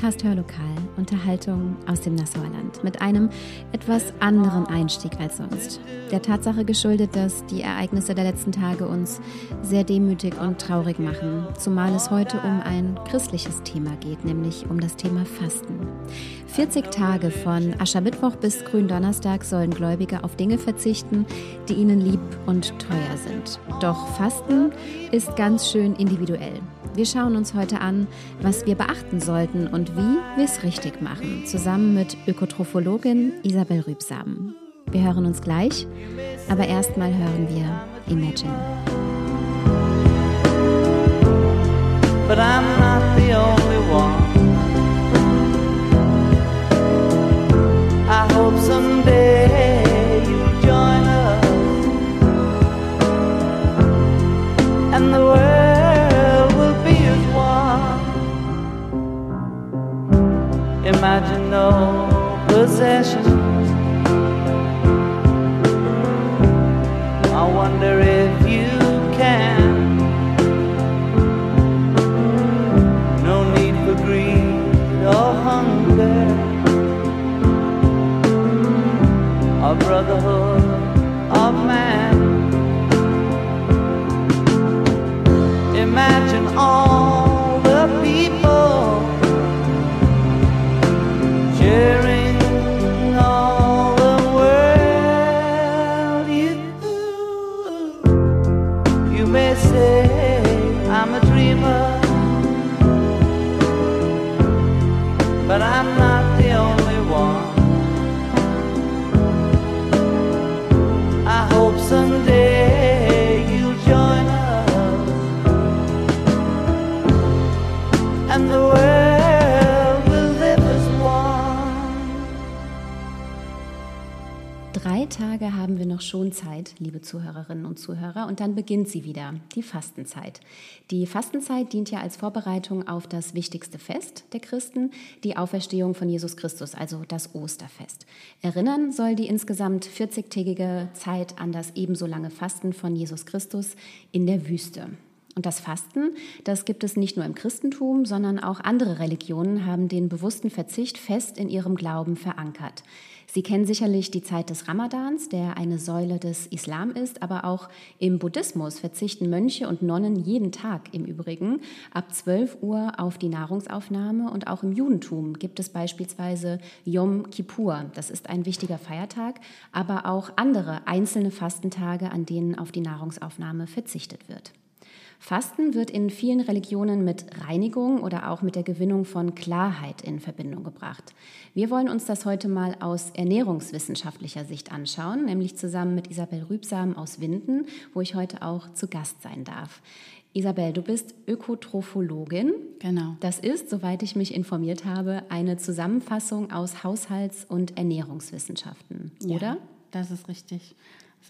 Podcast Hörlokal, Unterhaltung aus dem Nassauer Land, mit einem etwas anderen Einstieg als sonst. Der Tatsache geschuldet, dass die Ereignisse der letzten Tage uns sehr demütig und traurig machen, zumal es heute um ein christliches Thema geht, nämlich um das Thema Fasten. 40 Tage von Aschermittwoch bis Gründonnerstag sollen Gläubige auf Dinge verzichten, die ihnen lieb und teuer sind. Doch Fasten ist ganz schön individuell. Wir schauen uns heute an, was wir beachten sollten und wie wir es richtig machen, zusammen mit Ökotrophologin Isabel Rübsamen. Wir hören uns gleich, aber erstmal hören wir Imagine. but I'm not the only one. I hope someday no possessions. I wonder if you can. no need for greed or hunger, or brotherhood noch schon Zeit, liebe Zuhörerinnen und Zuhörer, und dann beginnt sie wieder, die Fastenzeit. Die Fastenzeit dient ja als Vorbereitung auf das wichtigste Fest der Christen, die Auferstehung von Jesus Christus, also das Osterfest. Erinnern soll die insgesamt 40-tägige Zeit an das ebenso lange Fasten von Jesus Christus in der Wüste. Und das Fasten, das gibt es nicht nur im Christentum, sondern auch andere Religionen haben den bewussten Verzicht fest in ihrem Glauben verankert. Sie kennen sicherlich die Zeit des Ramadans, der eine Säule des Islam ist, aber auch im Buddhismus verzichten Mönche und Nonnen jeden Tag im Übrigen ab 12 Uhr auf die Nahrungsaufnahme und auch im Judentum gibt es beispielsweise Yom Kippur, das ist ein wichtiger Feiertag, aber auch andere einzelne Fastentage, an denen auf die Nahrungsaufnahme verzichtet wird. Fasten wird in vielen Religionen mit Reinigung oder auch mit der Gewinnung von Klarheit in Verbindung gebracht. Wir wollen uns das heute mal aus ernährungswissenschaftlicher Sicht anschauen, nämlich zusammen mit Isabel Rübsam aus Winden, wo ich heute auch zu Gast sein darf. Isabel, du bist Ökotrophologin. Genau. Das ist, soweit ich mich informiert habe, eine Zusammenfassung aus Haushalts- und Ernährungswissenschaften, Ja, oder? Das ist richtig.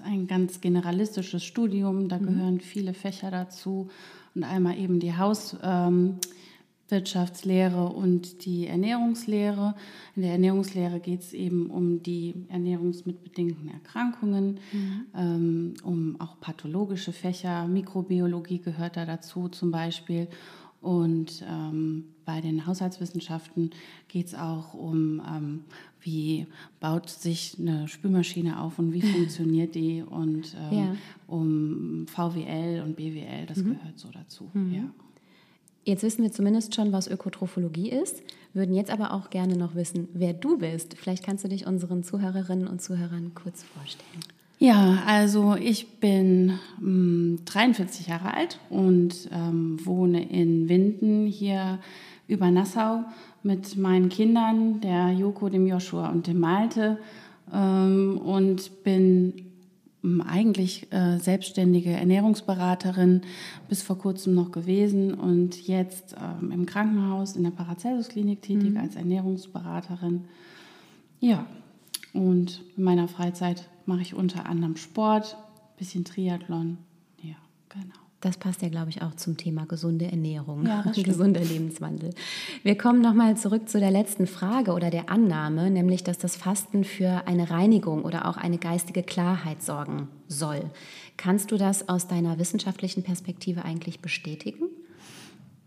Ist ein ganz generalistisches Studium, da gehören viele Fächer dazu. Und einmal eben die Hauswirtschaftslehre und die Ernährungslehre. In der Ernährungslehre geht es eben um die ernährungsmitbedingten Erkrankungen, ähm, um auch pathologische Fächer. Mikrobiologie gehört da dazu zum Beispiel. Und ähm, bei den Haushaltswissenschaften geht es auch um, ähm, wie baut sich eine Spülmaschine auf und wie funktioniert die und ähm, Ja. um VWL und BWL, das gehört so dazu. Ja. Jetzt wissen wir zumindest schon, was Ökotrophologie ist, würden jetzt aber auch gerne noch wissen, wer du bist. Vielleicht kannst du dich unseren Zuhörerinnen und Zuhörern kurz vorstellen. Ja, also ich bin ähm, 43 Jahre alt und ähm, wohne in Winden hier über Nassau mit meinen Kindern, der Joko, dem Joshua und dem Malte ähm, und bin ähm, eigentlich äh, selbstständige Ernährungsberaterin bis vor kurzem noch gewesen und jetzt ähm, im Krankenhaus in der Paracelsus-Klinik tätig mhm. als Ernährungsberaterin. Ja, und in meiner Freizeit mache ich unter anderem Sport, bisschen Triathlon. Ja, genau. Das passt ja, glaube ich, auch zum Thema gesunde Ernährung, ja, gesunder Lebenswandel. Wir kommen nochmal zurück zu der letzten Frage oder der Annahme, nämlich, dass das Fasten für eine Reinigung oder auch eine geistige Klarheit sorgen soll. Kannst du das aus deiner wissenschaftlichen Perspektive eigentlich bestätigen?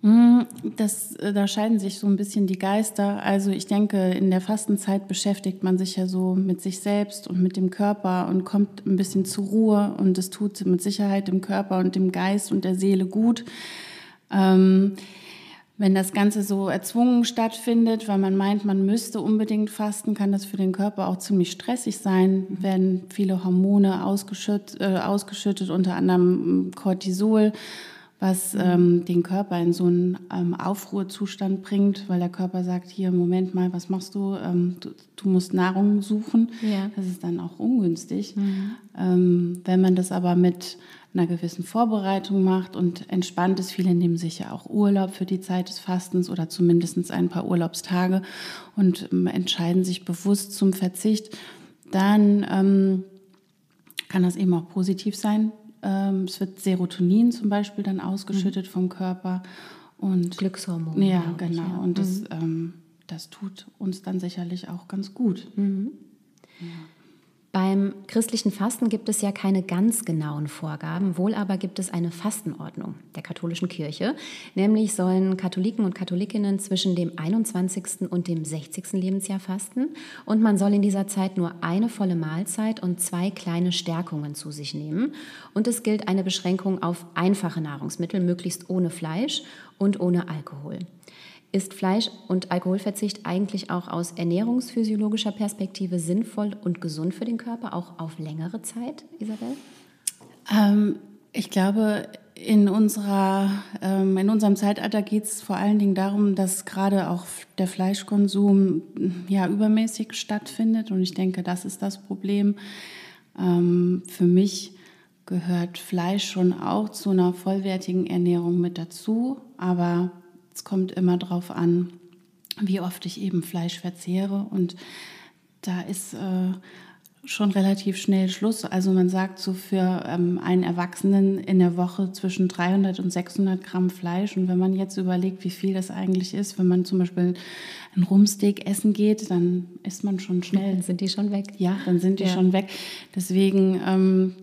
Hm, das, äh, da scheiden sich so ein bisschen die Geister. Also ich denke, in der Fastenzeit beschäftigt man sich ja so mit sich selbst und mit dem Körper und kommt ein bisschen zur Ruhe und es tut mit Sicherheit dem Körper und dem Geist und der Seele gut. Ähm, wenn das Ganze so erzwungen stattfindet, weil man meint, man müsste unbedingt fasten, kann das für den Körper auch ziemlich stressig sein. Werden viele Hormone ausgeschüttet, äh, ausgeschüttet unter anderem Cortisol was ähm, den Körper in so einen ähm, Aufruhrzustand bringt, weil der Körper sagt, hier, Moment mal, was machst du? Ähm, du, du, musst Nahrung suchen. Ja. Das ist dann auch ungünstig. Mhm. Ähm, wenn man das aber mit einer gewissen Vorbereitung macht und entspannt ist, viele nehmen sich ja auch Urlaub für die Zeit des Fastens oder zumindest ein paar Urlaubstage und ähm, entscheiden sich bewusst zum Verzicht, dann ähm, kann das eben auch positiv sein ähm, es wird Serotonin zum Beispiel dann ausgeschüttet mhm. vom Körper. Und, Glückshormone. Ja, genau. Ich, ja. Und das, mhm. ähm, das tut uns dann sicherlich auch ganz gut. Mhm. Ja. Beim christlichen Fasten gibt es ja keine ganz genauen Vorgaben, wohl aber gibt es eine Fastenordnung der katholischen Kirche. Nämlich sollen Katholiken und Katholikinnen zwischen dem 21. und dem 60. Lebensjahr fasten und man soll in dieser Zeit nur eine volle Mahlzeit und zwei kleine Stärkungen zu sich nehmen. Und es gilt eine Beschränkung auf einfache Nahrungsmittel, möglichst ohne Fleisch und ohne Alkohol. Ist Fleisch- und Alkoholverzicht eigentlich auch aus ernährungsphysiologischer Perspektive sinnvoll und gesund für den Körper, auch auf längere Zeit, Isabel? Ähm, ich glaube, in, unserer, ähm, in unserem Zeitalter geht es vor allen Dingen darum, dass gerade auch der Fleischkonsum ja, übermäßig stattfindet. Und ich denke, das ist das Problem. Ähm, für mich gehört Fleisch schon auch zu einer vollwertigen Ernährung mit dazu. Aber es kommt immer darauf an, wie oft ich eben Fleisch verzehre. Und da ist äh, schon relativ schnell Schluss. Also man sagt so für ähm, einen Erwachsenen in der Woche zwischen 300 und 600 Gramm Fleisch. Und wenn man jetzt überlegt, wie viel das eigentlich ist, wenn man zum Beispiel ein Rumsteak essen geht, dann ist man schon schnell. Dann sind die schon weg. Ja, dann sind die ja. schon weg. Deswegen ähm,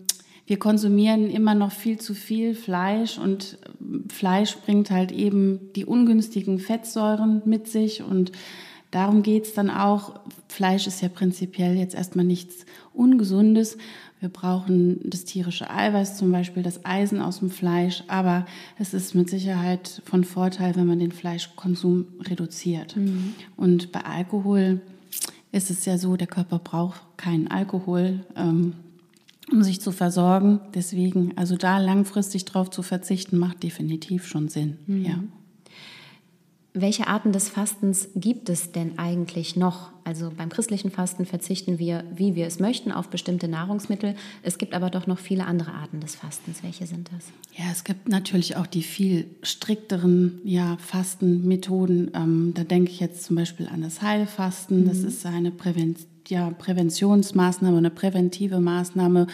wir konsumieren immer noch viel zu viel Fleisch und Fleisch bringt halt eben die ungünstigen Fettsäuren mit sich und darum geht es dann auch. Fleisch ist ja prinzipiell jetzt erstmal nichts Ungesundes. Wir brauchen das tierische Eiweiß, zum Beispiel das Eisen aus dem Fleisch, aber es ist mit Sicherheit von Vorteil, wenn man den Fleischkonsum reduziert. Mhm. Und bei Alkohol ist es ja so, der Körper braucht keinen Alkohol. Ähm, um sich zu versorgen. Deswegen, also da langfristig drauf zu verzichten, macht definitiv schon Sinn. Mhm. Ja. Welche Arten des Fastens gibt es denn eigentlich noch? Also beim christlichen Fasten verzichten wir, wie wir es möchten, auf bestimmte Nahrungsmittel. Es gibt aber doch noch viele andere Arten des Fastens. Welche sind das? Ja, es gibt natürlich auch die viel strikteren ja, Fastenmethoden. Ähm, da denke ich jetzt zum Beispiel an das Heilfasten. Mhm. Das ist eine Prävention ja, Präventionsmaßnahme, eine präventive Maßnahme,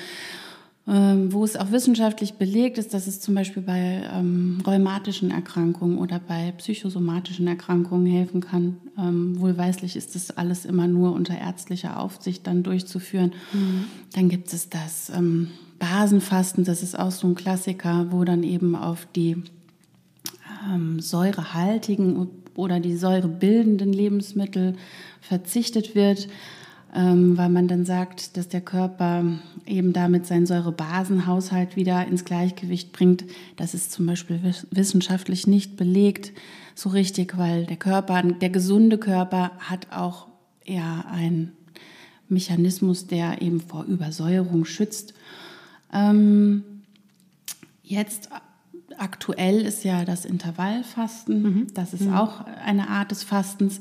ähm, wo es auch wissenschaftlich belegt ist, dass es zum Beispiel bei ähm, rheumatischen Erkrankungen oder bei psychosomatischen Erkrankungen helfen kann. Ähm, wohlweislich ist das alles immer nur unter ärztlicher Aufsicht dann durchzuführen. Mhm. Dann gibt es das ähm, Basenfasten, das ist auch so ein Klassiker, wo dann eben auf die ähm, säurehaltigen oder die säurebildenden Lebensmittel verzichtet wird weil man dann sagt, dass der Körper eben damit seinen Säurebasenhaushalt wieder ins Gleichgewicht bringt. Das ist zum Beispiel wissenschaftlich nicht belegt so richtig, weil der Körper, der gesunde Körper hat auch ja einen Mechanismus, der eben vor Übersäuerung schützt. Ähm, jetzt aktuell ist ja das Intervallfasten. Mhm. Das ist mhm. auch eine Art des Fastens.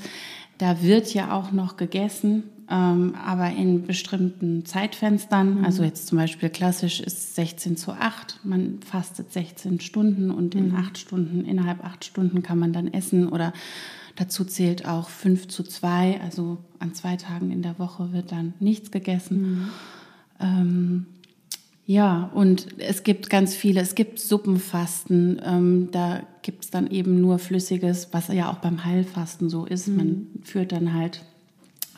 Da wird ja auch noch gegessen ähm, aber in bestimmten Zeitfenstern. Mhm. Also jetzt zum Beispiel klassisch ist 16 zu 8. Man fastet 16 Stunden und in mhm. acht Stunden, innerhalb acht Stunden kann man dann essen oder dazu zählt auch 5 zu 2. Also an zwei Tagen in der Woche wird dann nichts gegessen. Mhm. Ähm, ja, und es gibt ganz viele, es gibt Suppenfasten, ähm, da gibt es dann eben nur Flüssiges, was ja auch beim Heilfasten so ist. Mhm. Man führt dann halt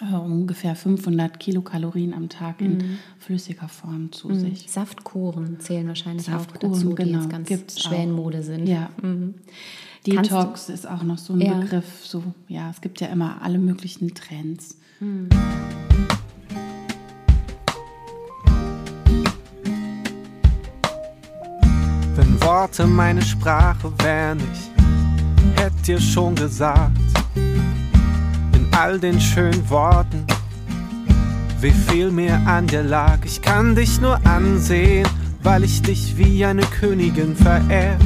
äh, ungefähr 500 Kilokalorien am Tag in mhm. flüssiger Form zu mhm. sich. Saftkuren zählen wahrscheinlich Saftkuren, auch dazu, die genau, jetzt ganz Gibt's Schwellenmode sind. Ja. Mhm. Detox ist auch noch so ein ja. Begriff. So, ja, es gibt ja immer alle möglichen Trends. Mhm. Wenn Worte meine Sprache wären, ich hätte dir schon gesagt, all den schönen Worten, wie viel mir an dir lag. Ich kann dich nur ansehen, weil ich dich wie eine Königin verehr.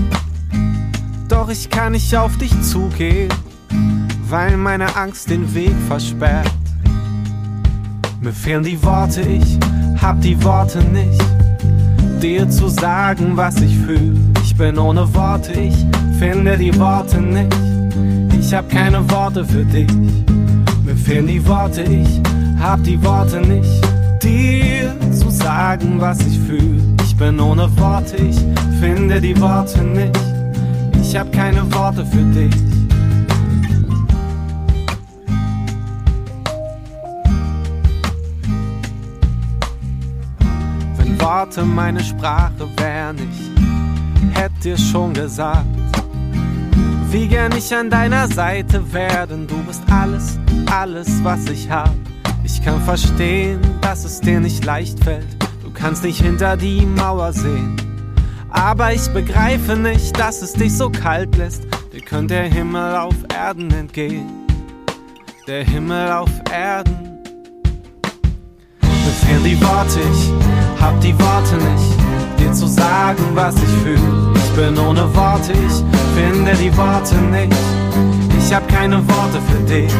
Doch ich kann nicht auf dich zugehen, weil meine Angst den Weg versperrt. Mir fehlen die Worte, ich hab die Worte nicht, dir zu sagen, was ich fühle. Ich bin ohne Worte, ich finde die Worte nicht. Ich hab keine Worte für dich. Fehlen die Worte, ich hab die Worte nicht, dir zu sagen, was ich fühle. Ich bin ohne Worte, ich finde die Worte nicht. Ich hab keine Worte für dich. Wenn Worte meine Sprache wären, ich hätte dir schon gesagt, wie gern ich an deiner Seite wäre, denn du bist alles, alles, was ich hab. Ich kann verstehen, dass es dir nicht leicht fällt. Du kannst nicht hinter die Mauer sehen. Aber ich begreife nicht, dass es dich so kalt lässt. Dir könnte der Himmel auf Erden entgehen. Der Himmel auf Erden. Mir fehlen die Worte, ich hab die Worte nicht, dir zu sagen, was ich fühle. Bin ohne Worte, ich finde die Worte nicht. Ich hab keine Worte für dich.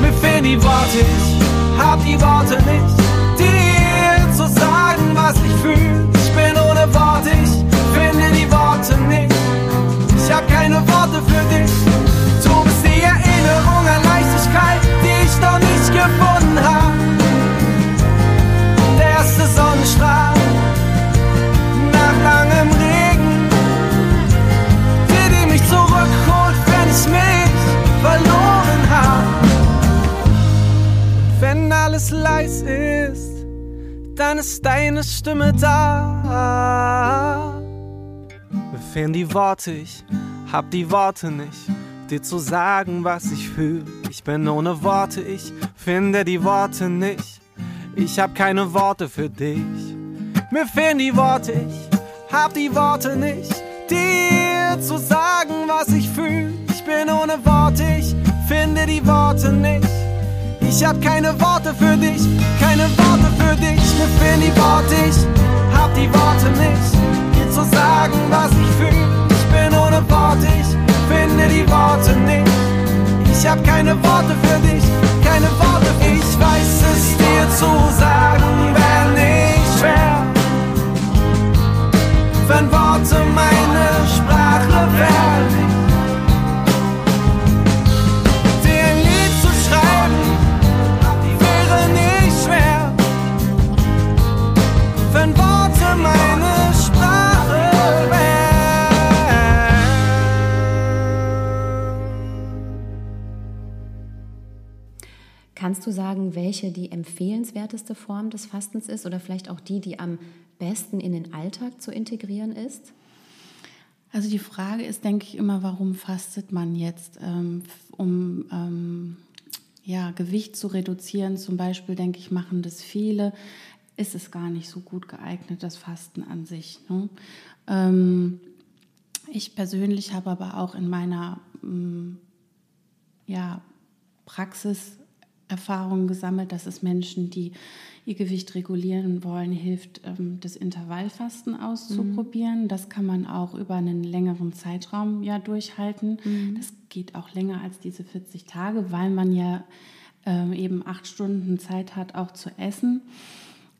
Mir fehlen die Worte, ich hab die Worte nicht. Dir zu sagen, was ich fühle. Ich bin ohne Worte, ich finde die Worte nicht. Ich hab keine Worte für dich. Du bist die Erinnerung an Leichtigkeit, die ich noch nicht gefunden hab. Verloren hab. Wenn alles leis ist, dann ist deine Stimme da. Mir fehlen die Worte, ich hab die Worte nicht, dir zu sagen, was ich fühle. Ich bin ohne Worte, ich finde die Worte nicht. Ich hab keine Worte für dich. Mir fehlen die Worte, ich hab die Worte nicht, dir zu sagen, was ich fühle bin ohne Worte, ich finde die Worte nicht. Ich hab keine Worte für dich, keine Worte für dich. Mir fehlen die Worte, ich hab die Worte nicht. Dir zu sagen, was ich fühle. Ich bin ohne Worte, ich finde die Worte nicht. Ich hab keine Worte für dich, keine Worte. Ich weiß es dir zu sagen, wäre nicht schwer. Wenn Worte meine Sprache wären. Kannst du sagen, welche die empfehlenswerteste Form des Fastens ist oder vielleicht auch die, die am besten in den Alltag zu integrieren ist? Also die Frage ist, denke ich immer, warum fastet man jetzt? Ähm, um ähm, ja, Gewicht zu reduzieren, zum Beispiel, denke ich, machen das viele, ist es gar nicht so gut geeignet, das Fasten an sich. Ne? Ähm, ich persönlich habe aber auch in meiner mm, ja, Praxis Erfahrungen gesammelt, dass es Menschen, die ihr Gewicht regulieren wollen, hilft, ähm, das Intervallfasten auszuprobieren. Mhm. Das kann man auch über einen längeren Zeitraum ja durchhalten. Mhm. Das geht auch länger als diese 40 Tage, weil man ja ähm, eben acht Stunden Zeit hat, auch zu essen.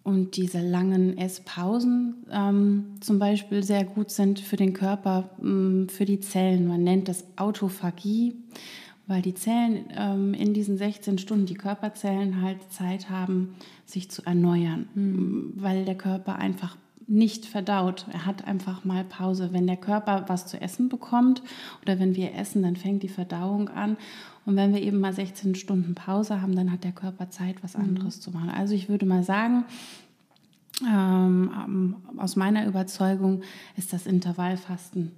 Und diese langen Esspausen ähm, zum Beispiel sehr gut sind für den Körper, ähm, für die Zellen. Man nennt das Autophagie, weil die Zellen ähm, in diesen 16 Stunden, die Körperzellen halt Zeit haben, sich zu erneuern, mhm. weil der Körper einfach nicht verdaut. Er hat einfach mal Pause. Wenn der Körper was zu essen bekommt oder wenn wir essen, dann fängt die Verdauung an. Und wenn wir eben mal 16 Stunden Pause haben, dann hat der Körper Zeit, was mhm. anderes mhm. zu machen. Also ich würde mal sagen, ähm, aus meiner Überzeugung ist das Intervallfasten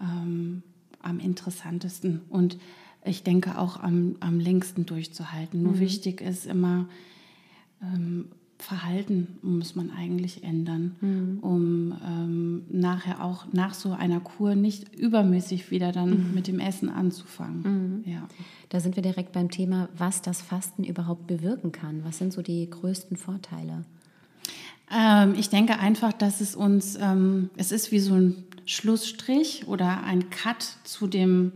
ähm, am interessantesten und ich denke auch am, am längsten durchzuhalten. Nur mhm. wichtig ist immer, ähm, Verhalten muss man eigentlich ändern, mhm. um ähm, nachher auch nach so einer Kur nicht übermäßig wieder dann mhm. mit dem Essen anzufangen. Mhm. Ja. Da sind wir direkt beim Thema, was das Fasten überhaupt bewirken kann. Was sind so die größten Vorteile? Ähm, ich denke einfach, dass es uns, ähm, es ist wie so ein Schlussstrich oder ein Cut zu dem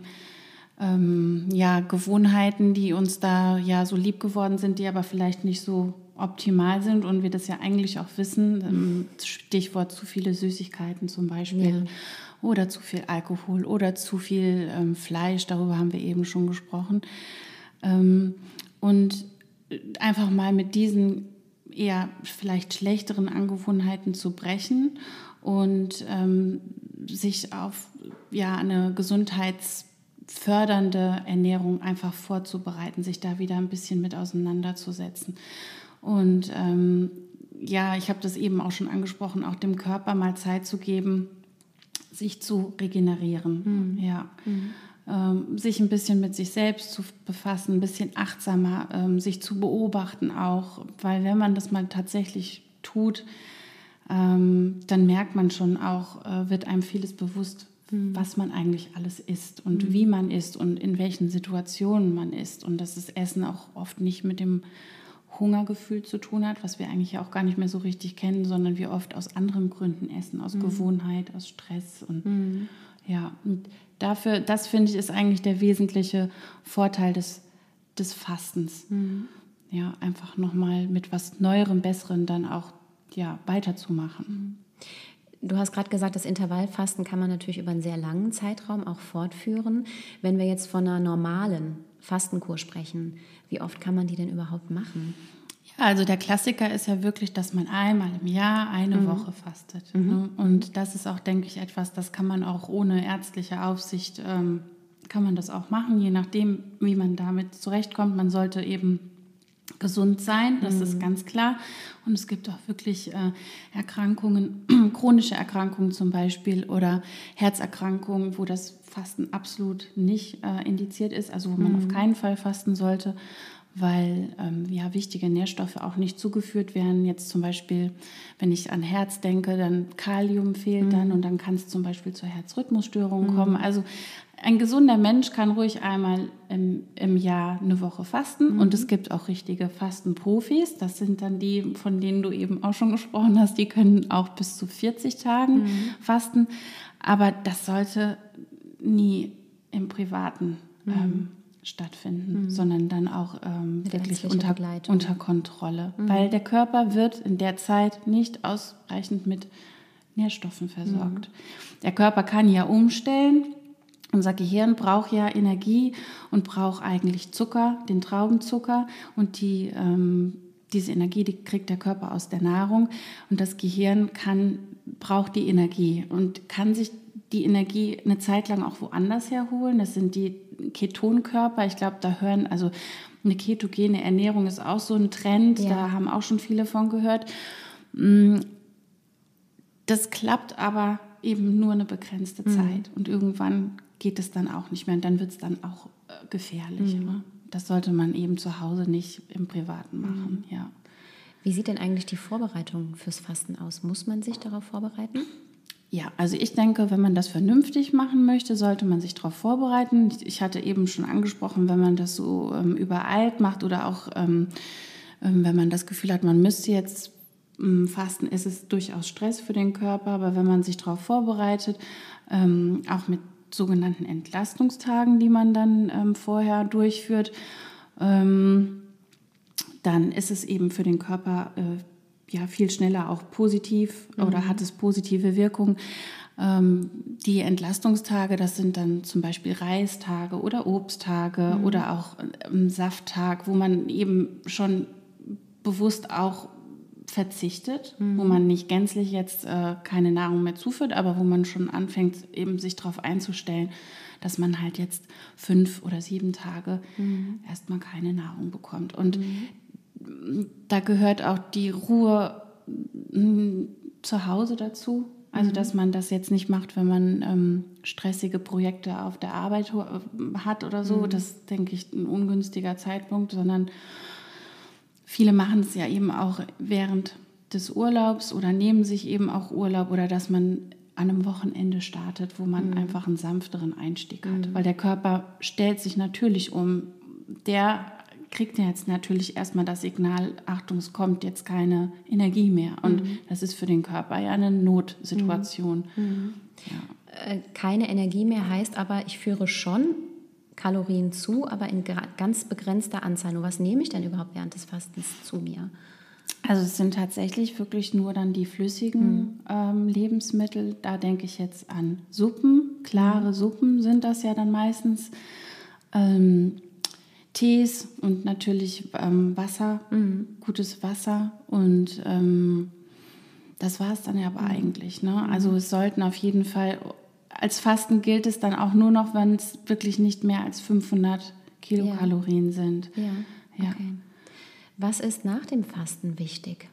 ähm, ja, Gewohnheiten, die uns da ja so lieb geworden sind, die aber vielleicht nicht so optimal sind und wir das ja eigentlich auch wissen. Ähm, Stichwort zu viele Süßigkeiten zum Beispiel. Ja. Oder zu viel Alkohol oder zu viel ähm, Fleisch, darüber haben wir eben schon gesprochen. Ähm, und einfach mal mit diesen eher vielleicht schlechteren Angewohnheiten zu brechen und ähm, sich auf ja, eine gesundheitsfördernde Ernährung einfach vorzubereiten, sich da wieder ein bisschen mit auseinanderzusetzen. Und ähm, ja, ich habe das eben auch schon angesprochen, auch dem Körper mal Zeit zu geben, sich zu regenerieren. Mhm. Ja. Mhm. Ähm, sich ein bisschen mit sich selbst zu befassen, ein bisschen achtsamer, ähm, sich zu beobachten auch, weil wenn man das mal tatsächlich tut, ähm, dann merkt man schon auch, äh, wird einem vieles bewusst, mhm. was man eigentlich alles isst und mhm. wie man isst und in welchen Situationen man isst und dass das Essen auch oft nicht mit dem Hungergefühl zu tun hat, was wir eigentlich auch gar nicht mehr so richtig kennen, sondern wir oft aus anderen Gründen essen, aus mhm. Gewohnheit, aus Stress und mhm. ja, und dafür, das finde ich ist eigentlich der wesentliche Vorteil des, des Fastens. Mhm. Ja, einfach nochmal mit was Neuerem, Besserem dann auch ja, weiterzumachen. Mhm. Du hast gerade gesagt, das Intervallfasten kann man natürlich über einen sehr langen Zeitraum auch fortführen. Wenn wir jetzt von einer normalen Fastenkur sprechen, wie oft kann man die denn überhaupt machen? Ja, also der Klassiker ist ja wirklich, dass man einmal im Jahr eine mhm. Woche fastet. Mhm. Ne? Und das ist auch, denke ich, etwas, das kann man auch ohne ärztliche Aufsicht, ähm, kann man das auch machen, je nachdem, wie man damit zurechtkommt. Man sollte eben gesund sein, das mhm. ist ganz klar. Und es gibt auch wirklich äh, Erkrankungen, chronische Erkrankungen zum Beispiel oder Herzerkrankungen, wo das Fasten absolut nicht äh, indiziert ist, also wo man mhm. auf keinen Fall fasten sollte, weil ähm, ja, wichtige Nährstoffe auch nicht zugeführt werden. Jetzt zum Beispiel, wenn ich an Herz denke, dann Kalium fehlt mhm. dann und dann kann es zum Beispiel zur Herzrhythmusstörung mhm. kommen. Also ein gesunder Mensch kann ruhig einmal im, im Jahr eine Woche fasten mhm. und es gibt auch richtige Fastenprofis. Das sind dann die, von denen du eben auch schon gesprochen hast, die können auch bis zu 40 Tagen mhm. fasten. Aber das sollte nie im Privaten mhm. ähm, stattfinden, mhm. sondern dann auch ähm, wirklich unter, unter Kontrolle. Mhm. Weil der Körper wird in der Zeit nicht ausreichend mit Nährstoffen versorgt. Mhm. Der Körper kann ja umstellen. Unser Gehirn braucht ja Energie und braucht eigentlich Zucker, den Traubenzucker. Und die, ähm, diese Energie, die kriegt der Körper aus der Nahrung. Und das Gehirn kann, braucht die Energie und kann sich die Energie eine Zeit lang auch woanders herholen. Das sind die Ketonkörper. Ich glaube, da hören, also eine ketogene Ernährung ist auch so ein Trend. Ja. Da haben auch schon viele von gehört. Mm, das klappt aber eben nur eine begrenzte mhm. Zeit. Und irgendwann geht es dann auch nicht mehr. Und dann wird es dann auch äh, gefährlich. Mhm. Ne? Das sollte man eben zu Hause nicht im Privaten machen. Mhm. Ja. Wie sieht denn eigentlich die Vorbereitung fürs Fasten aus? Muss man sich darauf vorbereiten? Ja, also ich denke, wenn man das vernünftig machen möchte, sollte man sich darauf vorbereiten. Ich hatte eben schon angesprochen, wenn man das so ähm, übereilt macht oder auch ähm, ähm, wenn man das Gefühl hat, man müsste jetzt ähm, fasten, ist es durchaus Stress für den Körper. Aber wenn man sich darauf vorbereitet, ähm, auch mit sogenannten Entlastungstagen, die man dann ähm, vorher durchführt, dann ist es eben für den Körper äh, ja viel schneller auch positiv mhm. oder hat es positive Wirkung. Ähm, die Entlastungstage, das sind dann zum Beispiel Reistage oder Obsttage mhm. oder auch ähm, Safttag, wo man eben schon bewusst auch verzichtet, mhm. wo man nicht gänzlich jetzt äh, keine Nahrung mehr zuführt, aber wo man schon anfängt, eben sich darauf einzustellen, dass man halt jetzt fünf oder sieben Tage mhm. erstmal keine Nahrung bekommt. Und mhm. Da gehört auch die Ruhe hm, zu Hause dazu. Also, dass mhm. man das jetzt nicht macht, wenn man ähm, stressige Projekte auf der Arbeit hat oder so. Mhm. Das denke ich ein ungünstiger Zeitpunkt, sondern viele machen es ja eben auch während des Urlaubs oder nehmen sich eben auch Urlaub oder dass man an einem Wochenende startet, wo man mhm. einfach einen sanfteren Einstieg hat. Mhm. Weil der Körper stellt sich natürlich um. Der kriegt ja jetzt natürlich erstmal das Signal, Achtung, es kommt jetzt keine Energie mehr. Und mhm. das ist für den Körper ja eine Notsituation. Mhm. Mhm. Ja. Äh, keine Energie mehr heißt aber, ich führe schon Kalorien zu, aber in ganz begrenzter Anzahl. Nur was nehme ich denn überhaupt während des Fastens zu mir? Also es sind tatsächlich wirklich nur dann die flüssigen mhm. ähm, Lebensmittel. Da denke ich jetzt an Suppen. Klare mhm. Suppen sind das ja dann meistens. Ähm, Tees und natürlich ähm, Wasser, mhm. gutes Wasser und ähm, das war es dann ja aber mhm. eigentlich. Ne? Mhm. Also es sollten auf jeden Fall, als Fasten gilt es dann auch nur noch, wenn es wirklich nicht mehr als 500 Kilokalorien ja. sind. Ja. ja. Okay. Was ist nach dem Fasten wichtig?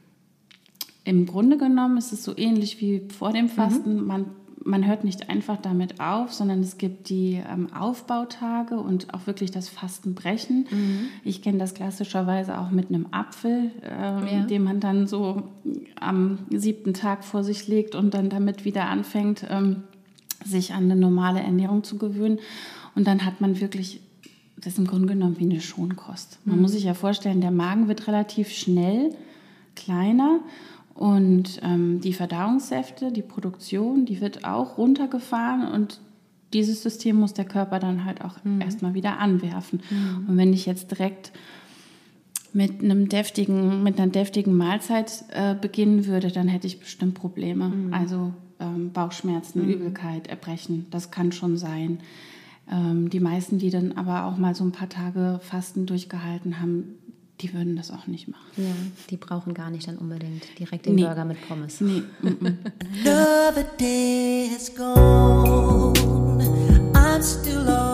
Im Grunde genommen ist es so ähnlich wie vor dem Fasten. Mhm. Man, man hört nicht einfach damit auf, sondern es gibt die ähm, Aufbautage und auch wirklich das Fastenbrechen. Mhm. Ich kenne das klassischerweise auch mit einem Apfel, ähm, ja. den man dann so am siebten Tag vor sich legt und dann damit wieder anfängt, ähm, sich an eine normale Ernährung zu gewöhnen. Und dann hat man wirklich das ist im Grunde genommen wie eine Schonkost. Man mhm. muss sich ja vorstellen, der Magen wird relativ schnell kleiner und ähm, die Verdauungssäfte, die Produktion, die wird auch runtergefahren und dieses System muss der Körper dann halt auch mhm. erstmal wieder anwerfen. Mhm. Und wenn ich jetzt direkt mit einem deftigen, mit einer deftigen Mahlzeit äh, beginnen würde, dann hätte ich bestimmt Probleme. Mhm. Also ähm, Bauchschmerzen, mhm. Übelkeit, Erbrechen, das kann schon sein. Ähm, die meisten, die dann aber auch mal so ein paar Tage Fasten durchgehalten haben, die würden das auch nicht machen. Ja, die brauchen gar nicht dann unbedingt direkt den nee. Burger mit Pommes. Nee. Another day is gone. I'm still all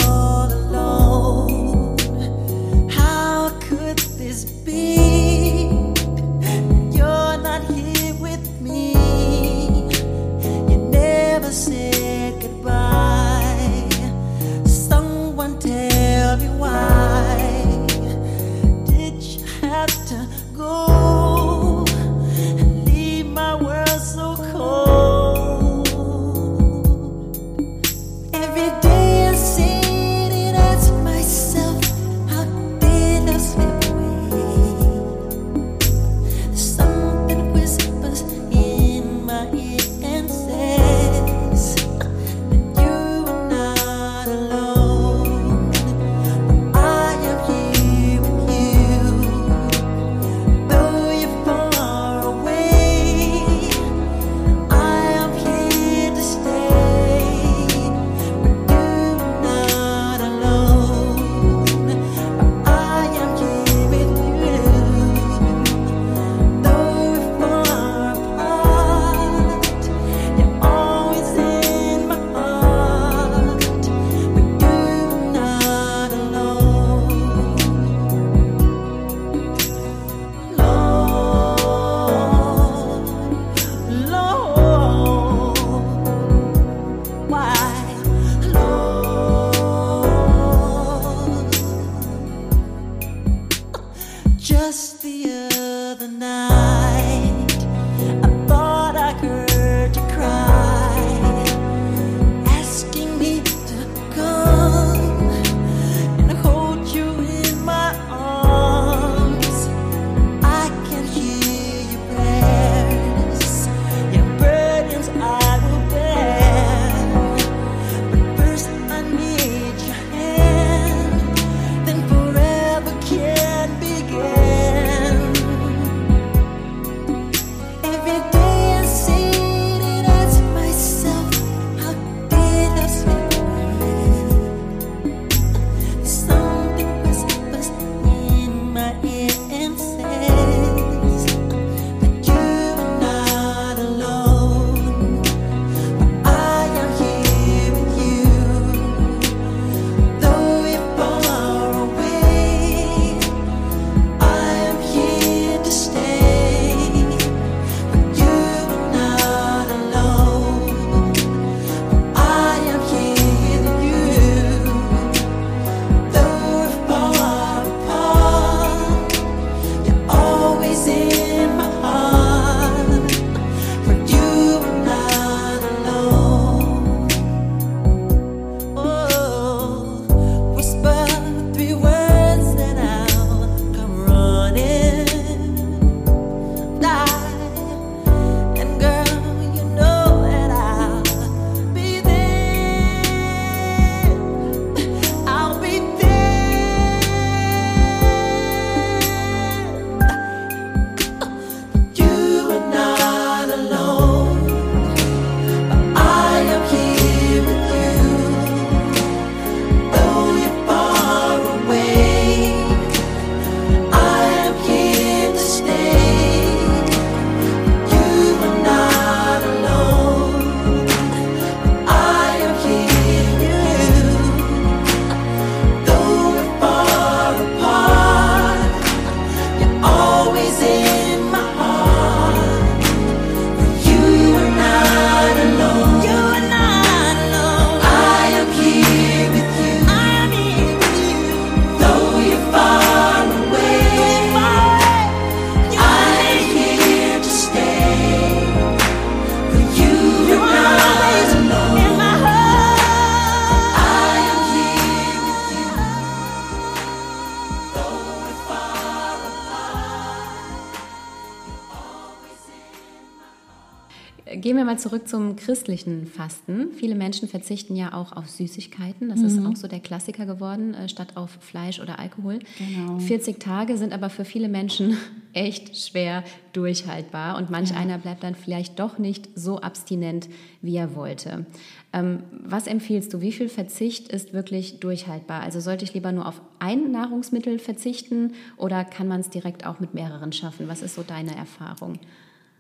Gehen wir mal zurück zum christlichen Fasten. Viele Menschen verzichten ja auch auf Süßigkeiten. Das mhm. ist auch so der Klassiker geworden, äh, statt auf Fleisch oder Alkohol. Genau. 40 Tage sind aber für viele Menschen echt schwer durchhaltbar und manch ja. einer bleibt dann vielleicht doch nicht so abstinent, wie er wollte. Ähm, was empfiehlst du? Wie viel Verzicht ist wirklich durchhaltbar? Also sollte ich lieber nur auf ein Nahrungsmittel verzichten oder kann man es direkt auch mit mehreren schaffen? Was ist so deine Erfahrung?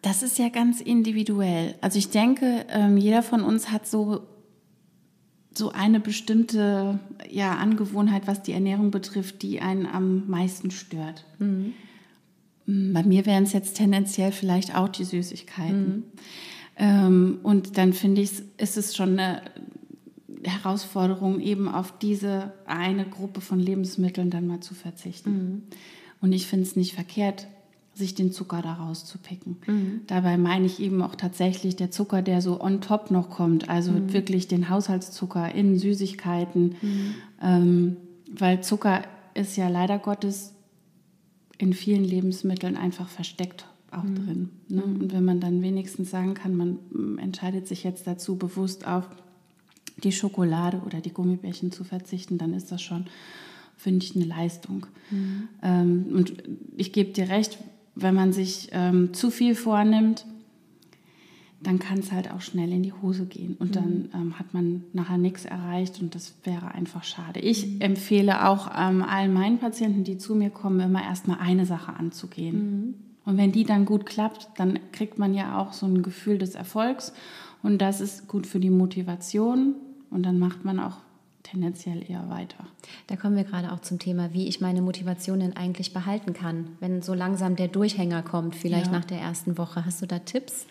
Das ist ja ganz individuell. Also ich denke, ähm, jeder von uns hat so so eine bestimmte ja, Angewohnheit, was die Ernährung betrifft, die einen am meisten stört. Mhm. Bei mir wären es jetzt tendenziell vielleicht auch die Süßigkeiten. Mhm. Ähm, und dann finde ich, ist es schon eine Herausforderung, eben auf diese eine Gruppe von Lebensmitteln dann mal zu verzichten. Mhm. Und ich finde es nicht verkehrt, sich den Zucker daraus zu picken. Mhm. Dabei meine ich eben auch tatsächlich der Zucker, der so on top noch kommt, also mhm. wirklich den Haushaltszucker in Süßigkeiten, mhm. ähm, weil Zucker ist ja leider Gottes in vielen Lebensmitteln einfach versteckt auch mhm. drin. Ne? Mhm. Und wenn man dann wenigstens sagen kann, man mm, entscheidet sich jetzt dazu, bewusst auf die Schokolade oder die Gummibärchen zu verzichten, dann ist das schon, finde ich, eine Leistung. Mhm. Ähm, und ich gebe dir recht, wenn man sich ähm, zu viel vornimmt, dann kann es halt auch schnell in die Hose gehen und dann mhm. ähm, hat man nachher nichts erreicht und das wäre einfach schade. Ich mhm. empfehle auch ähm, allen meinen Patienten, die zu mir kommen, immer erstmal eine Sache anzugehen. Mhm. Und wenn die dann gut klappt, dann kriegt man ja auch so ein Gefühl des Erfolgs. Und das ist gut für die Motivation. Und dann macht man auch tendenziell eher weiter. Da kommen wir gerade auch zum Thema, wie ich meine Motivation denn eigentlich behalten kann, wenn so langsam der Durchhänger kommt, vielleicht ja. nach der ersten Woche. Hast du da Tipps?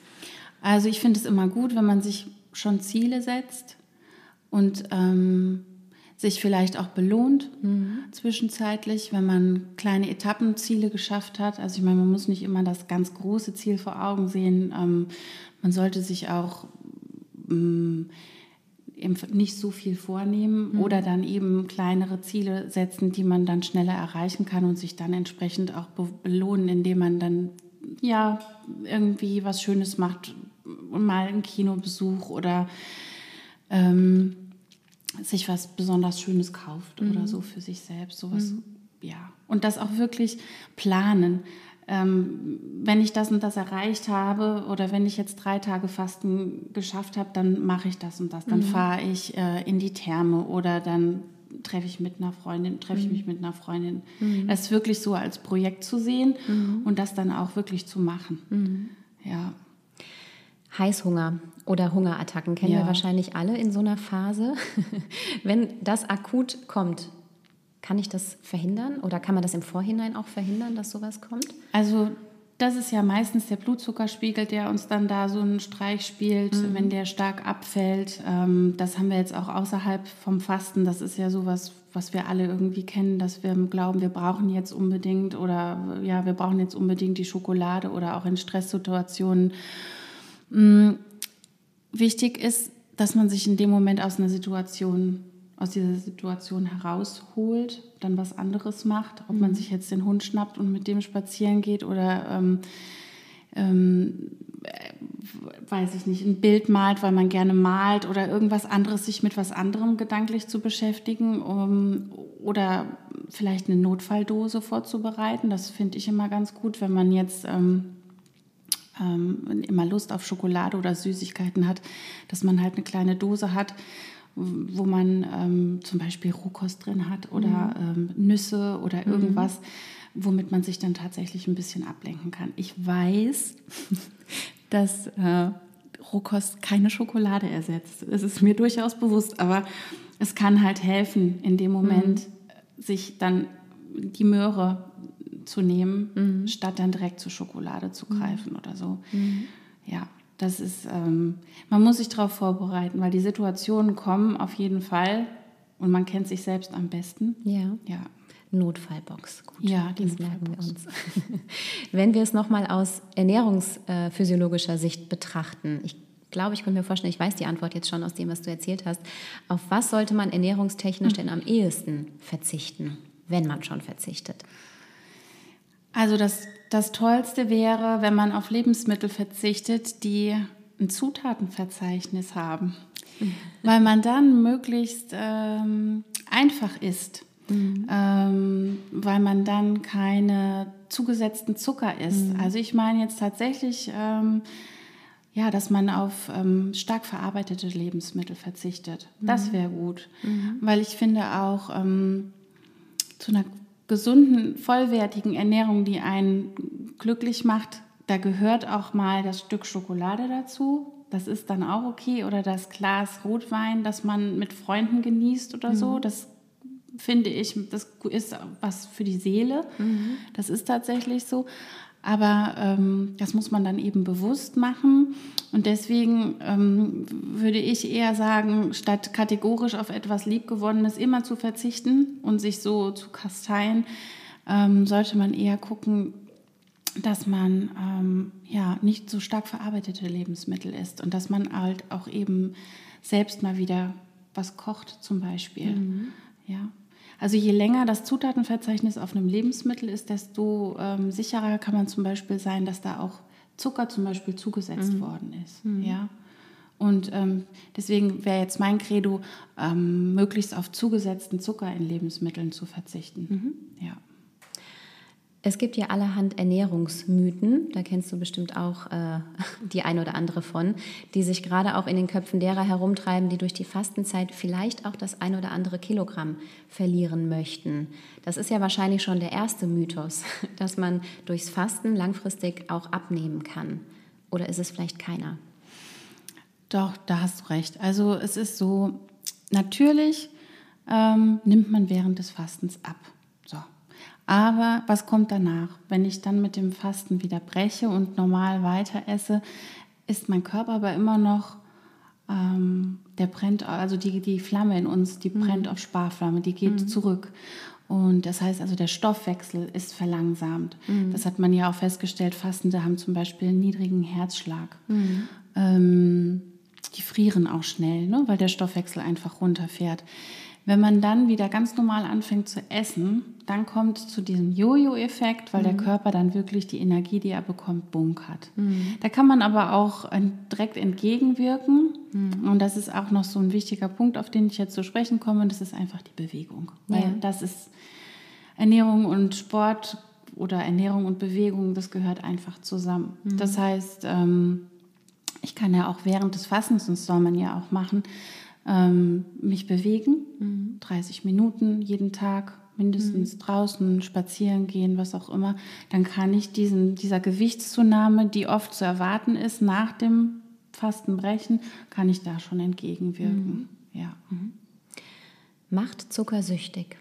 Also ich finde es immer gut, wenn man sich schon Ziele setzt und ähm, sich vielleicht auch belohnt mhm. zwischenzeitlich, wenn man kleine Etappenziele geschafft hat. Also ich meine, man muss nicht immer das ganz große Ziel vor Augen sehen. Ähm, man sollte sich auch ähm, nicht so viel vornehmen mhm. oder dann eben kleinere Ziele setzen, die man dann schneller erreichen kann und sich dann entsprechend auch belohnen, indem man dann ja irgendwie was Schönes macht, mal einen Kinobesuch oder ähm, sich was besonders Schönes kauft mhm. oder so für sich selbst. Sowas, mhm. ja. Und das auch wirklich planen. Ähm, wenn ich das und das erreicht habe oder wenn ich jetzt drei Tage Fasten geschafft habe, dann mache ich das und das. Dann mhm. fahre ich äh, in die Therme oder dann treffe ich mit einer Freundin, treffe ich mhm. mich mit einer Freundin. Mhm. Das wirklich so als Projekt zu sehen mhm. und das dann auch wirklich zu machen. Ja. Heißhunger oder Hungerattacken kennen ja. wir wahrscheinlich alle in so einer Phase. Wenn das akut kommt, kann ich das verhindern oder kann man das im Vorhinein auch verhindern, dass sowas kommt? Also das ist ja meistens der Blutzuckerspiegel, der uns dann da so einen Streich spielt, mhm. wenn der stark abfällt. Ähm, das haben wir jetzt auch außerhalb vom Fasten. Das ist ja sowas, was wir alle irgendwie kennen, dass wir glauben, wir brauchen jetzt unbedingt oder ja, wir brauchen jetzt unbedingt die Schokolade oder auch in Stresssituationen Mm, wichtig ist, dass man sich in dem Moment aus einer Situation, aus dieser Situation herausholt, dann was anderes macht. Ob man mhm. sich jetzt den Hund schnappt und mit dem spazieren geht oder ähm, ähm, weiß ich nicht, ein Bild malt, weil man gerne malt oder irgendwas anderes, sich mit was anderem gedanklich zu beschäftigen um, oder vielleicht eine Notfalldose vorzubereiten. Das finde ich immer ganz gut, wenn man jetzt ähm, ähm, immer Lust auf Schokolade oder Süßigkeiten hat, dass man halt eine kleine Dose hat, wo man ähm, zum Beispiel Rohkost drin hat oder mhm. ähm, Nüsse oder mhm. irgendwas, womit man sich dann tatsächlich ein bisschen ablenken kann. Ich weiß, dass äh, Rohkost keine Schokolade ersetzt. Es ist mir durchaus bewusst, aber es kann halt helfen, in dem Moment mhm. sich dann die Möhre zu nehmen, mhm. statt dann direkt zur Schokolade zu mhm. greifen mhm. oder so. Mhm. Ja, das ist, ähm, man muss sich darauf vorbereiten, weil die Situationen kommen auf jeden Fall und man kennt sich selbst am besten. Ja. Ja. Notfallbox. Gut, ja, die das merken wir uns. Wenn wir es nochmal aus ernährungsphysiologischer Sicht betrachten, ich glaube, ich könnte mir vorstellen, ich weiß die Antwort jetzt schon aus dem, was du erzählt hast. Auf was sollte man ernährungstechnisch denn am ehesten verzichten, wenn man schon verzichtet? Also das, das Tollste wäre, wenn man auf Lebensmittel verzichtet, die ein Zutatenverzeichnis haben, weil man dann möglichst ähm, einfach isst. Mhm. Ähm, weil man dann keine zugesetzten Zucker isst. Mhm. Also ich meine jetzt tatsächlich, ähm, ja, dass man auf ähm, stark verarbeitete Lebensmittel verzichtet. Mhm. Das wäre gut, mhm. weil ich finde auch ähm, zu einer gesunden, vollwertigen Ernährung, die einen glücklich macht, da gehört auch mal das Stück Schokolade dazu. Das ist dann auch okay. Oder das Glas Rotwein, das man mit Freunden genießt oder so. Mhm. Das finde ich, das ist was für die Seele. Mhm. Das ist tatsächlich so. Aber ähm, das muss man dann eben bewusst machen. Und deswegen ähm, würde ich eher sagen, statt kategorisch auf etwas Liebgewonnenes immer zu verzichten und sich so zu kasteien, ähm, sollte man eher gucken, dass man ähm, ja nicht so stark verarbeitete Lebensmittel isst und dass man halt auch eben selbst mal wieder was kocht zum Beispiel. Mhm. Ja. Also je länger das Zutatenverzeichnis auf einem Lebensmittel ist, desto ähm, sicherer kann man zum Beispiel sein, dass da auch Zucker zum Beispiel zugesetzt mhm. worden ist. Mhm. Ja. Und ähm, deswegen wäre jetzt mein Credo, ähm, möglichst auf zugesetzten Zucker in Lebensmitteln zu verzichten. Mhm. Ja. Es gibt ja allerhand Ernährungsmythen, da kennst du bestimmt auch äh, die ein oder andere von, die sich gerade auch in den Köpfen derer herumtreiben, die durch die Fastenzeit vielleicht auch das ein oder andere Kilogramm verlieren möchten. Das ist ja wahrscheinlich schon der erste Mythos, dass man durchs Fasten langfristig auch abnehmen kann. Oder ist es vielleicht keiner? Doch, da hast du recht. Also es ist so, natürlich ähm, nimmt man während des Fastens ab. Aber was kommt danach? Wenn ich dann mit dem Fasten wieder breche und normal weiter esse, ist mein Körper aber immer noch, ähm, der brennt, also die, die Flamme in uns, die mhm. brennt auf Sparflamme, die geht mhm. zurück. Und das heißt also, der Stoffwechsel ist verlangsamt. Mhm. Das hat man ja auch festgestellt. Fastende haben zum Beispiel einen niedrigen Herzschlag. Mhm. Ähm, die frieren auch schnell, ne, weil der Stoffwechsel einfach runterfährt. Wenn man dann wieder ganz normal anfängt zu essen, dann kommt es zu diesem Jojo-Effekt, weil mhm. der Körper dann wirklich die Energie, die er bekommt, bunkert. Mhm. Da kann man aber auch direkt entgegenwirken. Mhm. Und das ist auch noch so ein wichtiger Punkt, auf den ich jetzt zu sprechen komme. Und das ist einfach die Bewegung. Weil ja. das ist Ernährung und Sport oder Ernährung und Bewegung, das gehört einfach zusammen. Mhm. Das heißt, ähm, ich kann ja auch während des Fastens, und das soll man ja auch machen, ähm, mich bewegen, mhm. 30 Minuten jeden Tag mindestens mhm. draußen spazieren gehen, was auch immer, dann kann ich diesen, dieser Gewichtszunahme, die oft zu erwarten ist nach dem Fastenbrechen, kann ich da schon entgegenwirken. Mhm. Ja. Mhm. Macht Zucker süchtig?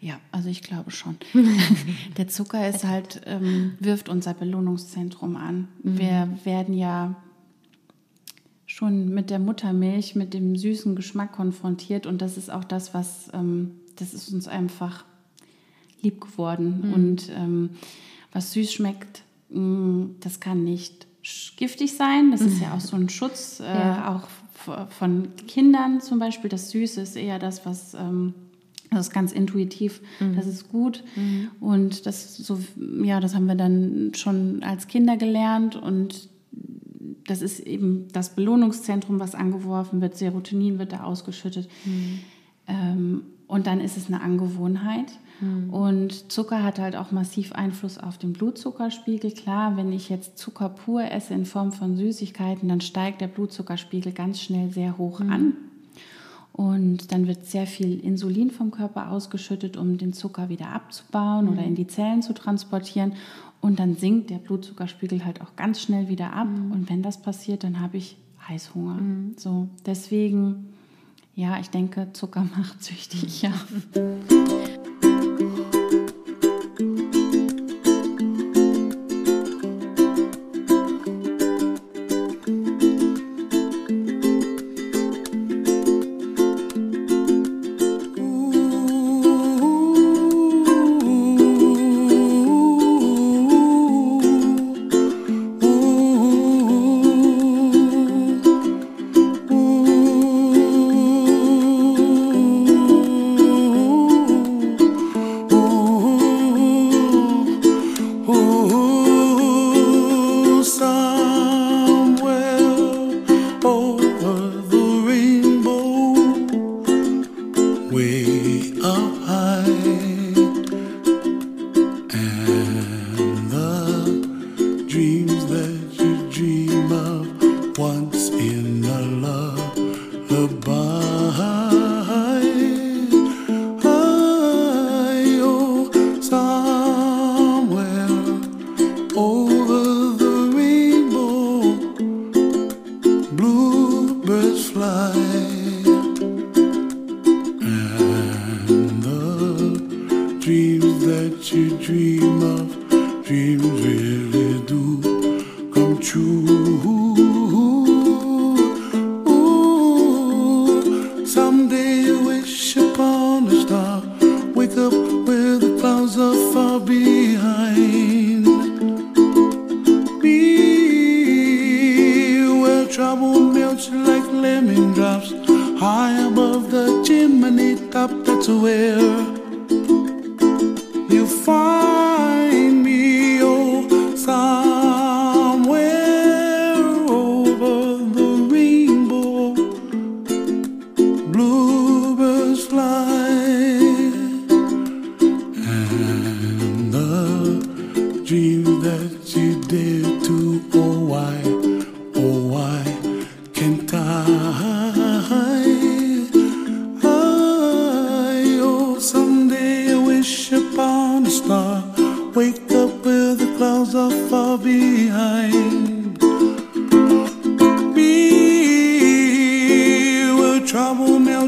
Ja, also ich glaube schon. Der Zucker ist halt, ähm, wirft unser Belohnungszentrum an. Mhm. Wir werden ja schon mit der Muttermilch, mit dem süßen Geschmack konfrontiert. Und das ist auch das, was, ähm, das ist uns einfach lieb geworden. Mhm. Und ähm, was süß schmeckt, mh, mm, das kann nicht giftig sein. Das ist ja auch so ein Schutz, äh, ja. auch von Kindern zum Beispiel. Das Süße ist eher das, was ähm, das ist ganz intuitiv, mhm. das ist gut. Mhm. Und das so, ja, das haben wir dann schon als Kinder gelernt und das ist eben das Belohnungszentrum, was angeworfen wird. Serotonin wird da ausgeschüttet. Mhm. Ähm, und dann ist es eine Angewohnheit. Mhm. Und Zucker hat halt auch massiv Einfluss auf den Blutzuckerspiegel. Klar, wenn ich jetzt Zucker pur esse in Form von Süßigkeiten, dann steigt der Blutzuckerspiegel ganz schnell sehr hoch mhm. an. Und dann wird sehr viel Insulin vom Körper ausgeschüttet, um den Zucker wieder abzubauen oder mhm. in die Zellen zu transportieren. Und dann sinkt der Blutzuckerspiegel halt auch ganz schnell wieder ab. Mhm. Und wenn das passiert, dann habe ich Heißhunger. Mhm. So, deswegen, ja, ich denke, Zucker macht süchtig, ja.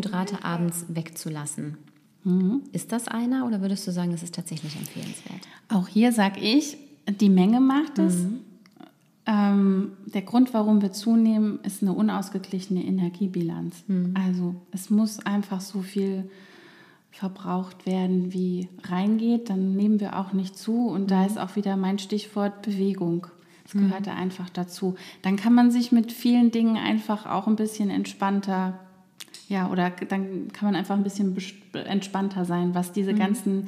Kohlenhydrate abends wegzulassen. Ist das einer oder würdest du sagen, das ist tatsächlich empfehlenswert? Auch hier sage ich, die Menge macht es. Ähm, der Grund, warum wir zunehmen, ist eine unausgeglichene Energiebilanz. Also es muss einfach so viel verbraucht werden, wie reingeht, dann nehmen wir auch nicht zu. Und da ist auch wieder mein Stichwort Bewegung. Das gehört da einfach dazu. Dann kann man sich mit vielen Dingen einfach auch ein bisschen entspannter, ja, oder dann kann man einfach ein bisschen entspannter sein, was diese ganzen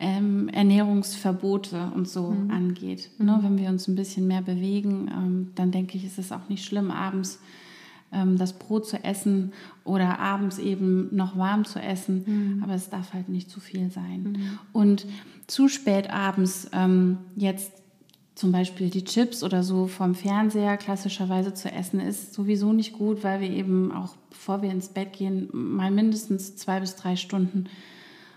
ähm, Ernährungsverbote und so angeht. Ne, wenn wir uns ein bisschen mehr bewegen, ähm, dann denke ich, ist es auch nicht schlimm, abends ähm, das Brot zu essen oder abends eben noch warm zu essen, aber es darf halt nicht zu viel sein. Und zu spät abends ähm, jetzt zum Beispiel die Chips oder so vom Fernseher klassischerweise zu essen, ist sowieso nicht gut, weil wir eben auch, bevor wir ins Bett gehen, mal mindestens zwei bis drei Stunden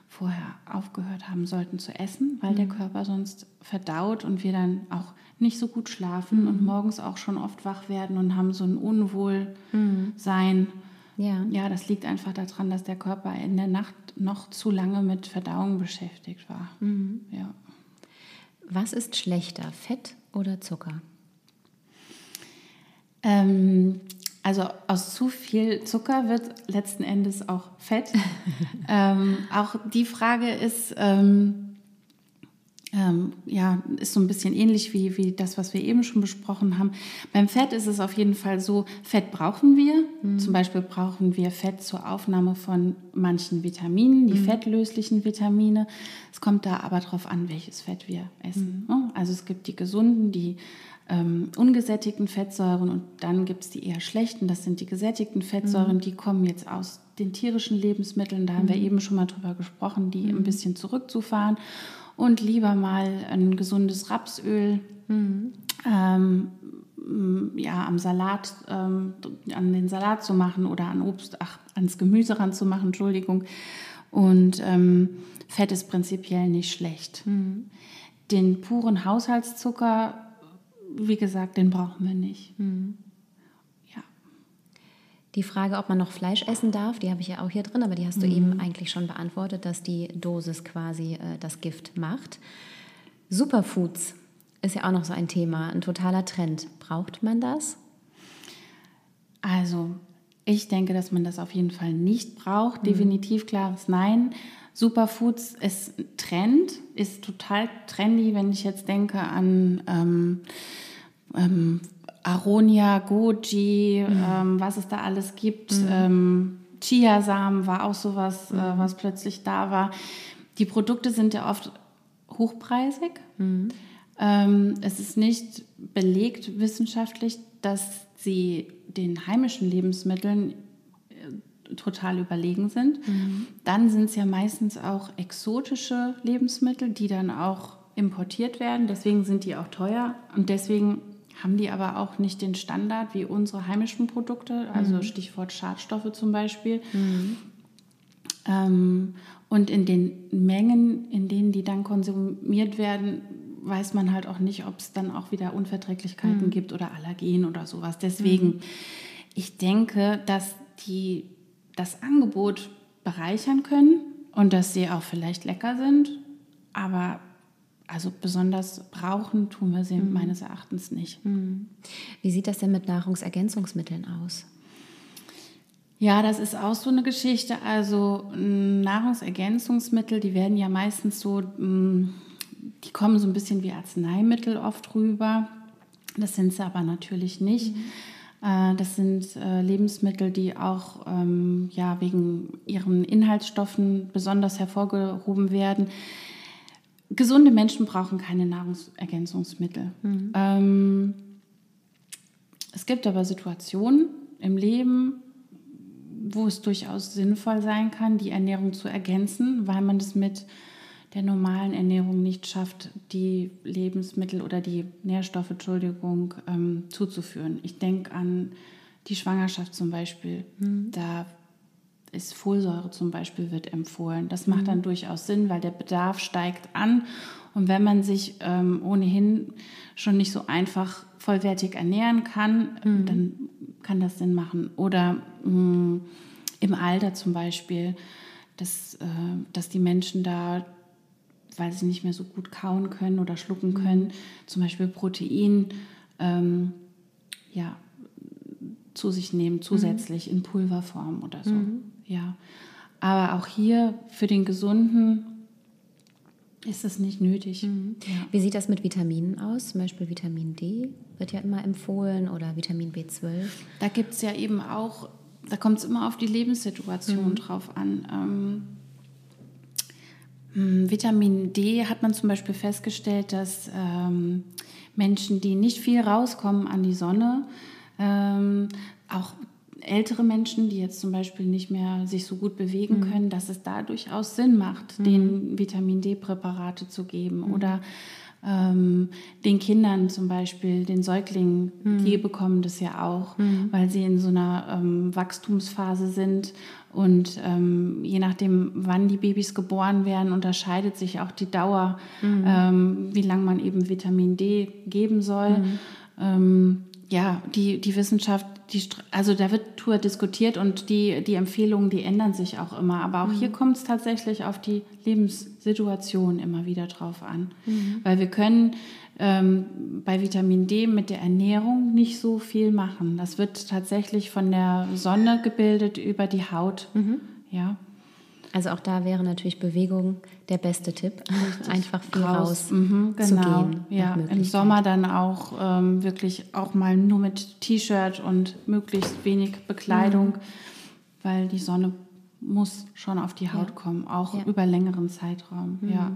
vorher aufgehört haben sollten zu essen, weil der Körper sonst verdaut und wir dann auch nicht so gut schlafen und morgens auch schon oft wach werden und haben so ein Unwohlsein. Ja. Ja, das liegt einfach daran, dass der Körper in der Nacht noch zu lange mit Verdauung beschäftigt war. Ja. Was ist schlechter, Fett oder Zucker? Ähm, also aus zu viel Zucker wird letzten Endes auch Fett. ähm, auch die Frage ist, ähm, ähm, ja, ist so ein bisschen ähnlich wie, wie das, was wir eben schon besprochen haben. Beim Fett ist es auf jeden Fall so, Fett brauchen wir. Zum Beispiel brauchen wir Fett zur Aufnahme von manchen Vitaminen, die fettlöslichen Vitamine. Es kommt da aber darauf an, welches Fett wir essen. ne? Also es gibt die gesunden, die ähm, ungesättigten Fettsäuren und dann gibt es die eher schlechten, das sind die gesättigten Fettsäuren, die kommen jetzt aus den tierischen Lebensmitteln, da haben wir eben schon mal drüber gesprochen, die ein bisschen zurückzufahren und lieber mal ein gesundes Rapsöl ähm, m, ja, am Salat, ähm, an den Salat zu machen oder an Obst, ach, ans Gemüse ranzumachen, Entschuldigung. Und ähm, Fett ist prinzipiell nicht schlecht. Den puren Haushaltszucker, wie gesagt, den brauchen wir nicht. Ja. Die Frage, ob man noch Fleisch essen darf, die habe ich ja auch hier drin, aber die hast du eben eigentlich schon beantwortet, dass die Dosis quasi äh, das Gift macht. Superfoods ist ja auch noch so ein Thema, ein totaler Trend. Braucht man das? Also, ich denke, dass man das auf jeden Fall nicht braucht. Definitiv klares Nein. Superfoods ist ein Trend, ist total trendy, wenn ich jetzt denke an ähm, ähm, Aronia, Goji, ähm, was es da alles gibt. Ähm, Chiasamen war auch sowas, äh, was plötzlich da war. Die Produkte sind ja oft hochpreisig. Ähm, es ist nicht belegt wissenschaftlich, dass sie den heimischen Lebensmitteln äh, total überlegen sind. Dann sind es ja meistens auch exotische Lebensmittel, die dann auch importiert werden. Deswegen sind die auch teuer und deswegen haben die aber auch nicht den Standard wie unsere heimischen Produkte, also Stichwort Schadstoffe zum Beispiel. Ähm, und in den Mengen, in denen die dann konsumiert werden, weiß man halt auch nicht, ob es dann auch wieder Unverträglichkeiten gibt oder Allergien oder sowas. Deswegen, ich denke, dass die das Angebot bereichern können und dass sie auch vielleicht lecker sind, aber also besonders brauchen tun wir sie meines Erachtens nicht. Wie sieht das denn mit Nahrungsergänzungsmitteln aus? Ja, das ist auch so eine Geschichte. Also Nahrungsergänzungsmittel, die werden ja meistens so, die kommen so ein bisschen wie Arzneimittel oft rüber. Das sind sie aber natürlich nicht. Äh, Das sind äh, Lebensmittel, die auch ähm, ja, wegen ihren Inhaltsstoffen besonders hervorgehoben werden. Gesunde Menschen brauchen keine Nahrungsergänzungsmittel. Ähm, es gibt aber Situationen im Leben, wo es durchaus sinnvoll sein kann, die Ernährung zu ergänzen, weil man es mit der normalen Ernährung nicht schafft, die Lebensmittel oder die Nährstoffe, Entschuldigung, ähm, zuzuführen. Ich denke an die Schwangerschaft zum Beispiel. Da ist Folsäure zum Beispiel wird empfohlen. Das macht dann durchaus Sinn, weil der Bedarf steigt an. Und wenn man sich ähm, ohnehin schon nicht so einfach vollwertig ernähren kann, dann kann das Sinn machen. Oder mh, im Alter zum Beispiel, dass, äh, dass die Menschen da, weil sie nicht mehr so gut kauen können oder schlucken können, zum Beispiel Protein, ähm, ja, zu sich nehmen, zusätzlich in Pulverform oder so. Ja. Aber auch hier für den Gesunden ist es nicht nötig. Ja. Wie sieht das mit Vitaminen aus? Zum Beispiel Vitamin D wird ja immer empfohlen oder Vitamin B12. Da gibt es ja eben auch, da kommt es immer auf die Lebenssituation drauf an. Ähm, mh, Vitamin D hat man zum Beispiel festgestellt, dass ähm, Menschen, die nicht viel rauskommen an die Sonne, ähm, auch ältere Menschen, die jetzt zum Beispiel nicht mehr sich so gut bewegen können, dass es da durchaus Sinn macht, den Vitamin D-Präparate zu geben. Oder ähm, den Kindern zum Beispiel, den Säuglingen, die bekommen das ja auch, weil sie in so einer ähm, Wachstumsphase sind. Und ähm, je nachdem, wann die Babys geboren werden, unterscheidet sich auch die Dauer, ähm, wie lange man eben Vitamin D geben soll. Ja, die, die Wissenschaft, die, also da wird drüber diskutiert und die, die Empfehlungen, die ändern sich auch immer. Aber auch hier kommt es tatsächlich auf die Lebenssituation immer wieder drauf an. Weil wir können ähm, bei Vitamin D mit der Ernährung nicht so viel machen. Das wird tatsächlich von der Sonne gebildet über die Haut. Ja. Also auch da wäre natürlich Bewegung der beste Tipp. Einfach viel raus, Mhm, zu genau. gehen. Ja, im. Sommer dann auch ähm, wirklich auch mal nur mit T-Shirt und möglichst wenig Bekleidung, Mhm. weil die Sonne muss schon auf die Haut kommen, auch Ja. Mhm. über längeren Zeitraum. Ja.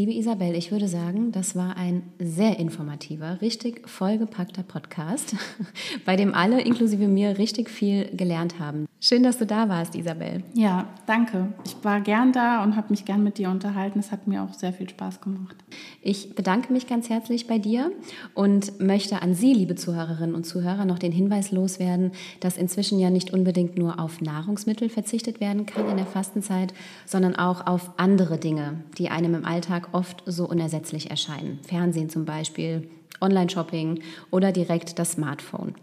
Liebe Isabel, ich würde sagen, das war ein sehr informativer, richtig vollgepackter Podcast, bei dem alle, inklusive mir, richtig viel gelernt haben. Schön, dass du da warst, Isabel. ja, danke. Ich war gern da und habe mich gern mit dir unterhalten. Es hat mir auch sehr viel Spaß gemacht. Ich bedanke mich ganz herzlich bei dir und möchte an Sie, liebe Zuhörerinnen und Zuhörer, noch den Hinweis loswerden, dass inzwischen ja nicht unbedingt nur auf Nahrungsmittel verzichtet werden kann in der Fastenzeit, sondern auch auf andere Dinge, die einem im Alltag oft so unersetzlich erscheinen. Fernsehen zum Beispiel, Online-Shopping oder direkt das Smartphone.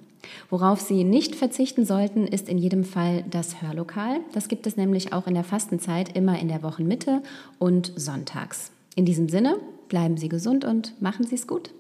Worauf Sie nicht verzichten sollten, ist in jedem Fall das Hörlokal. Das gibt es nämlich auch in der Fastenzeit immer in der Wochenmitte und sonntags. In diesem Sinne, bleiben Sie gesund und machen Sie es gut.